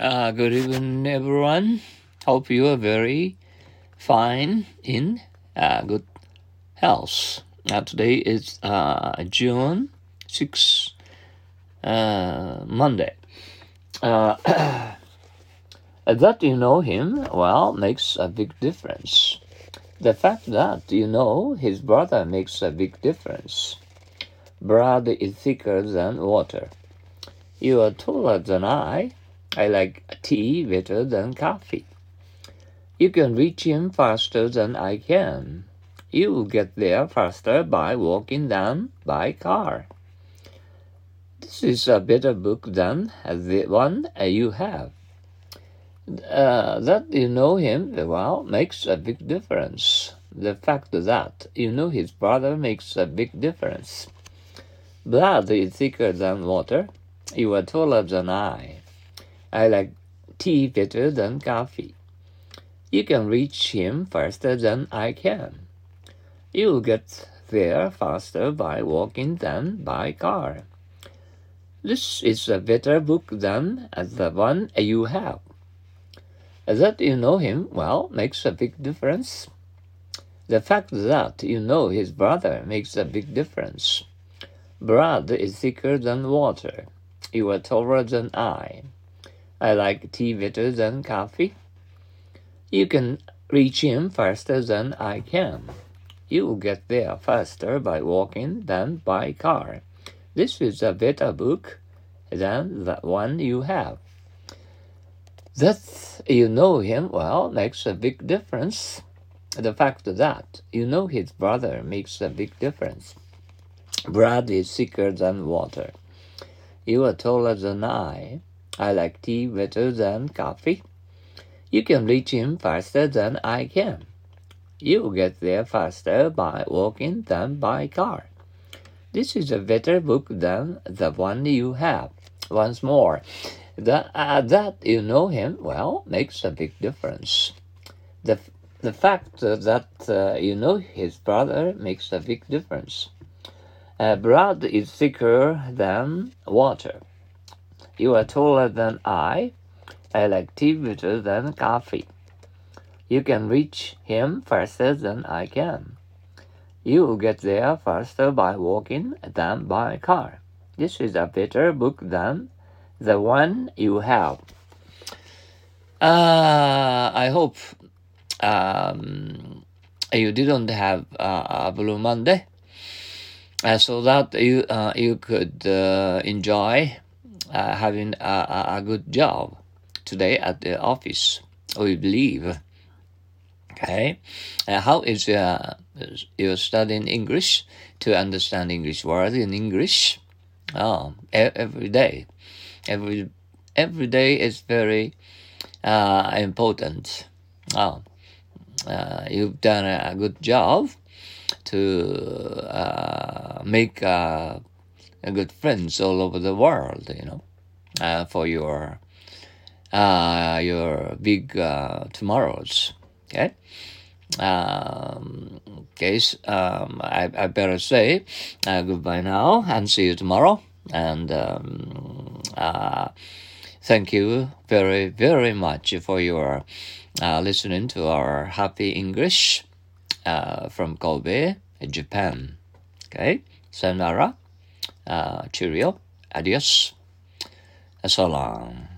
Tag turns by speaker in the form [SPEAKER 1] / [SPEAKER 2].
[SPEAKER 1] Uh, good evening, everyone. Hope you are very fine in uh, good health. Uh, today is uh, June 6, uh, Monday. Uh, that you know him well makes a big difference. The fact that you know his brother makes a big difference. Blood is thicker than water. You are taller than I I like tea better than coffee. You can reach him faster than I can. You will get there faster by walking than by car. This is a better book than the one you have. Uh, that you know him well makes a big difference. The fact that you know his brother makes a big difference. Blood is thicker than water. You are taller than I. I like tea better than coffee. You can reach him faster than I can. You'll get there faster by walking than by car. This is a better book than the one you have. That you know him well makes a big difference. The fact that you know his brother makes a big difference. Blood is thicker than water. You are taller than I. I like tea better than coffee. You can reach him faster than I can. You will get there faster by walking than by car. This is a better book than the one you have. That you know him well makes a big difference. The fact that you know his brother makes a big difference. Blood is thicker than water. You are taller than I. I like tea better than coffee. You can reach him faster than I can. You get there faster by walking than by car. This is a better book than the one you have. Once more, that, uh, that you know him well makes a big difference. The, the fact that uh, you know his brother makes a big difference. Uh, blood is thicker than water. You are taller than I. I like tea better than coffee. You can reach him faster than I can. You will get there faster by walking than by car. This is a better book than the one you have. Uh, I hope um, you didn't have uh, a Blue Monday, uh, so that you uh, you could uh, enjoy uh, having a, a, good job today at the office, we believe. Okay, uh, how is uh, you studying English to understand English words in English? Oh, every day, every every day is very uh, important. Oh, uh, you've done a good job to uh, make uh, good friends all over the world, you know, uh, for your uh, your big uh, tomorrows. Okay. Um, okay, um, I, I better say uh, goodbye now and see you tomorrow. And um, uh, thank you very, very much for your uh, listening to our Happy English uh, from Kobe, Japan. Okay, sayonara uh, cheerio, adios, so long.